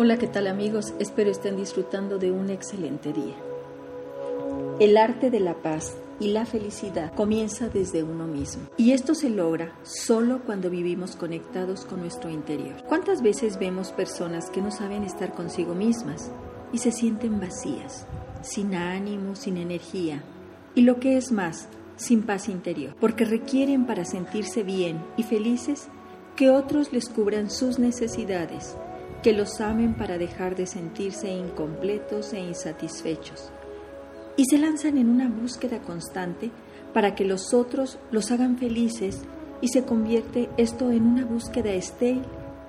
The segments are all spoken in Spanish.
Hola, ¿qué tal amigos? Espero estén disfrutando de un excelente día. El arte de la paz y la felicidad comienza desde uno mismo. Y esto se logra solo cuando vivimos conectados con nuestro interior. ¿Cuántas veces vemos personas que no saben estar consigo mismas y se sienten vacías, sin ánimo, sin energía y lo que es más, sin paz interior? Porque requieren para sentirse bien y felices que otros les cubran sus necesidades que los amen para dejar de sentirse incompletos e insatisfechos. Y se lanzan en una búsqueda constante para que los otros los hagan felices y se convierte esto en una búsqueda estéril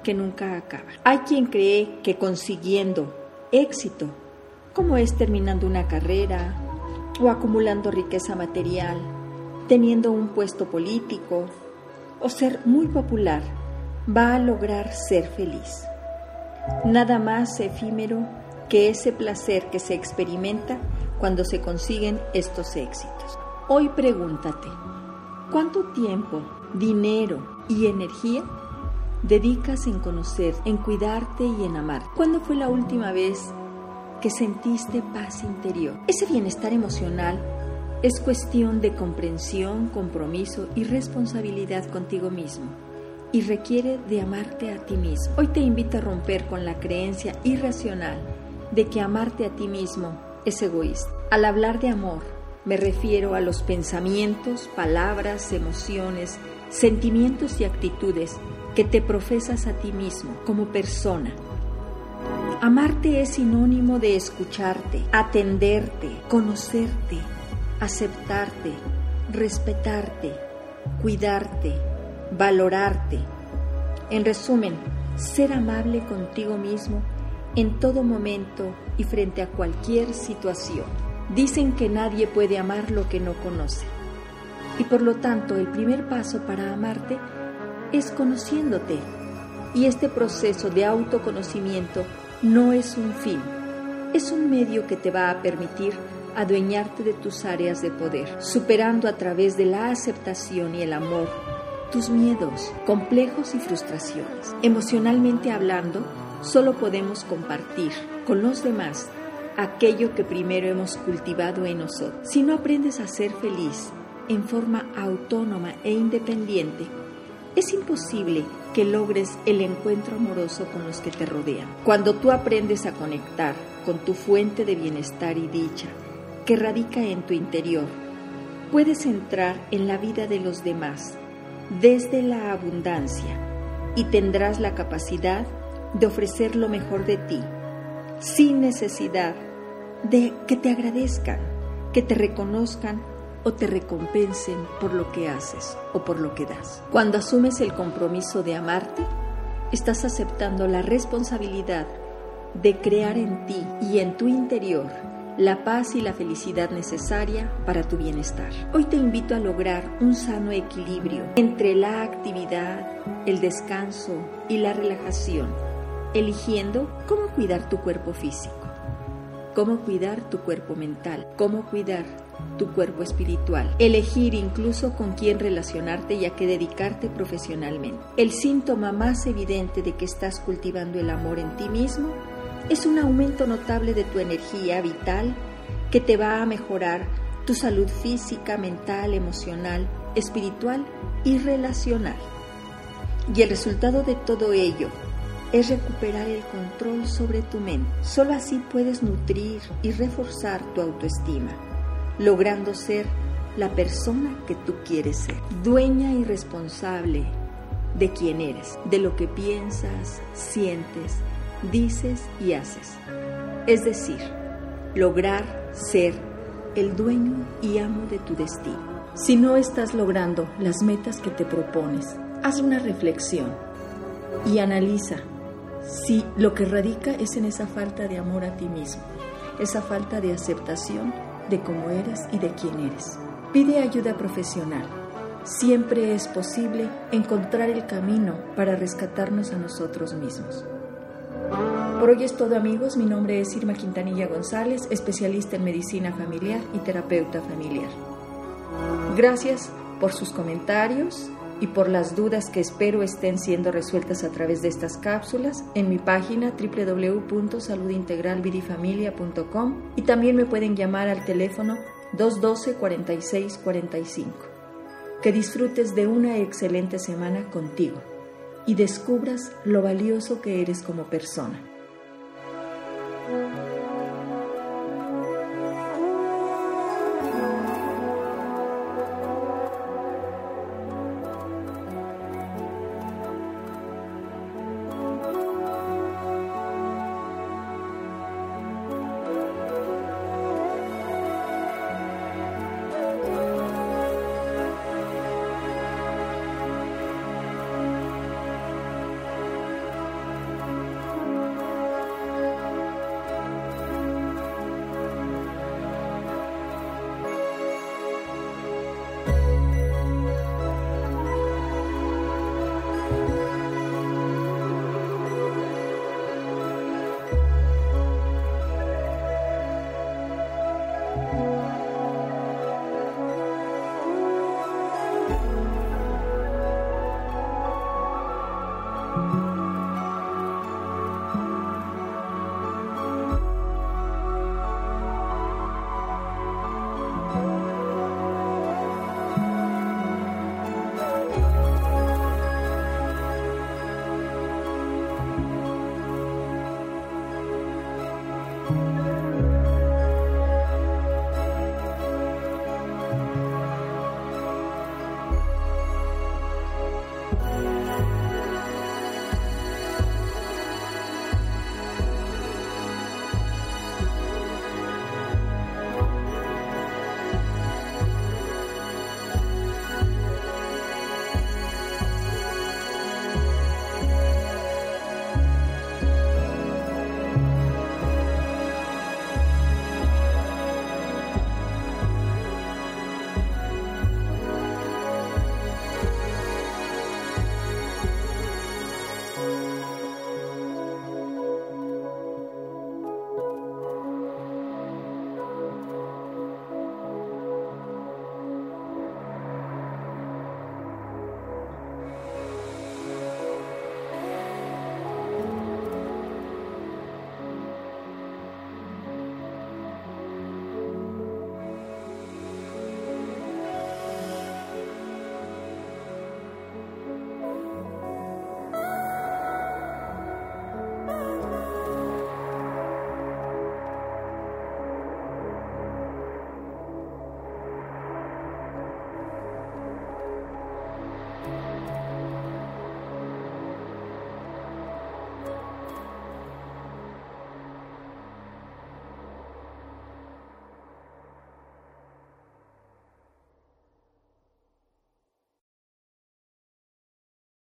que nunca acaba. Hay quien cree que consiguiendo éxito, como es terminando una carrera o acumulando riqueza material, teniendo un puesto político o ser muy popular, va a lograr ser feliz nada más efímero que ese placer que se experimenta cuando se consiguen estos éxitos. Hoy pregúntate, ¿cuánto tiempo, dinero y energía dedicas en conocer, en cuidarte y en amar? ¿Cuándo fue la última vez que sentiste paz interior? Ese bienestar emocional es cuestión de comprensión, compromiso y responsabilidad contigo mismo y requiere de amarte a ti mismo. Hoy te invito a romper con la creencia irracional de que amarte a ti mismo es egoísta. Al hablar de amor, me refiero a los pensamientos, palabras, emociones, sentimientos y actitudes que te profesas a ti mismo como persona. Amarte es sinónimo de escucharte, atenderte, conocerte, aceptarte, respetarte, cuidarte, valorarte. En resumen, ser amable contigo mismo en todo momento y frente a cualquier situación. Dicen que nadie puede amar lo que no conoce. Y por lo tanto, el primer paso para amarte es conociéndote. Y este proceso de autoconocimiento no es un fin, es un medio que te va a permitir adueñarte de tus áreas de poder, superando a través de la aceptación y el amor tus miedos, complejos y frustraciones. Emocionalmente hablando, solo podemos compartir con los demás aquello que primero hemos cultivado en nosotros. Si no aprendes a ser feliz en forma autónoma e independiente, es imposible que logres el encuentro amoroso con los que te rodean. Cuando tú aprendes a conectar con tu fuente de bienestar y dicha, que radica en tu interior, puedes entrar en la vida de los demás desde la abundancia y tendrás la capacidad de ofrecer lo mejor de ti, sin necesidad de que te agradezcan, que te reconozcan o te recompensen por lo que haces o por lo que das. Cuando asumes el compromiso de amarte, estás aceptando la responsabilidad de crear en ti y en tu interior la paz y la felicidad necesaria para tu bienestar. Hoy te invito a lograr un sano equilibrio entre la actividad, el descanso y la relajación, eligiendo cómo cuidar tu cuerpo físico, cómo cuidar tu cuerpo mental, cómo cuidar tu cuerpo espiritual, elegir incluso con quién relacionarte y a qué dedicarte profesionalmente. El síntoma más evidente de que estás cultivando el amor en ti mismo es un aumento notable de tu energía vital que te va a mejorar tu salud física, mental, emocional, espiritual y relacional. Y el resultado de todo ello es recuperar el control sobre tu mente. Solo así puedes nutrir y reforzar tu autoestima, logrando ser la persona que tú quieres ser, dueña y responsable de quién eres, de lo que piensas, sientes, dices y haces. Es decir, lograr ser el dueño y amo de tu destino. Si no estás logrando las metas que te propones, haz una reflexión y analiza si lo que radica es en esa falta de amor a ti mismo, esa falta de aceptación de cómo eres y de quién eres. Pide ayuda profesional. Siempre es posible encontrar el camino para rescatarnos a nosotros mismos. Por hoy es todo amigos, mi nombre es Irma Quintanilla González, especialista en medicina familiar y terapeuta familiar. Gracias por sus comentarios, y por las dudas que espero estén siendo resueltas a través de estas cápsulas en mi página www.saludintegralvidifamilia.com y también me pueden llamar al teléfono 212 46 45. Que disfrutes de una excelente semana contigo y descubras lo valioso que eres como persona. Bye.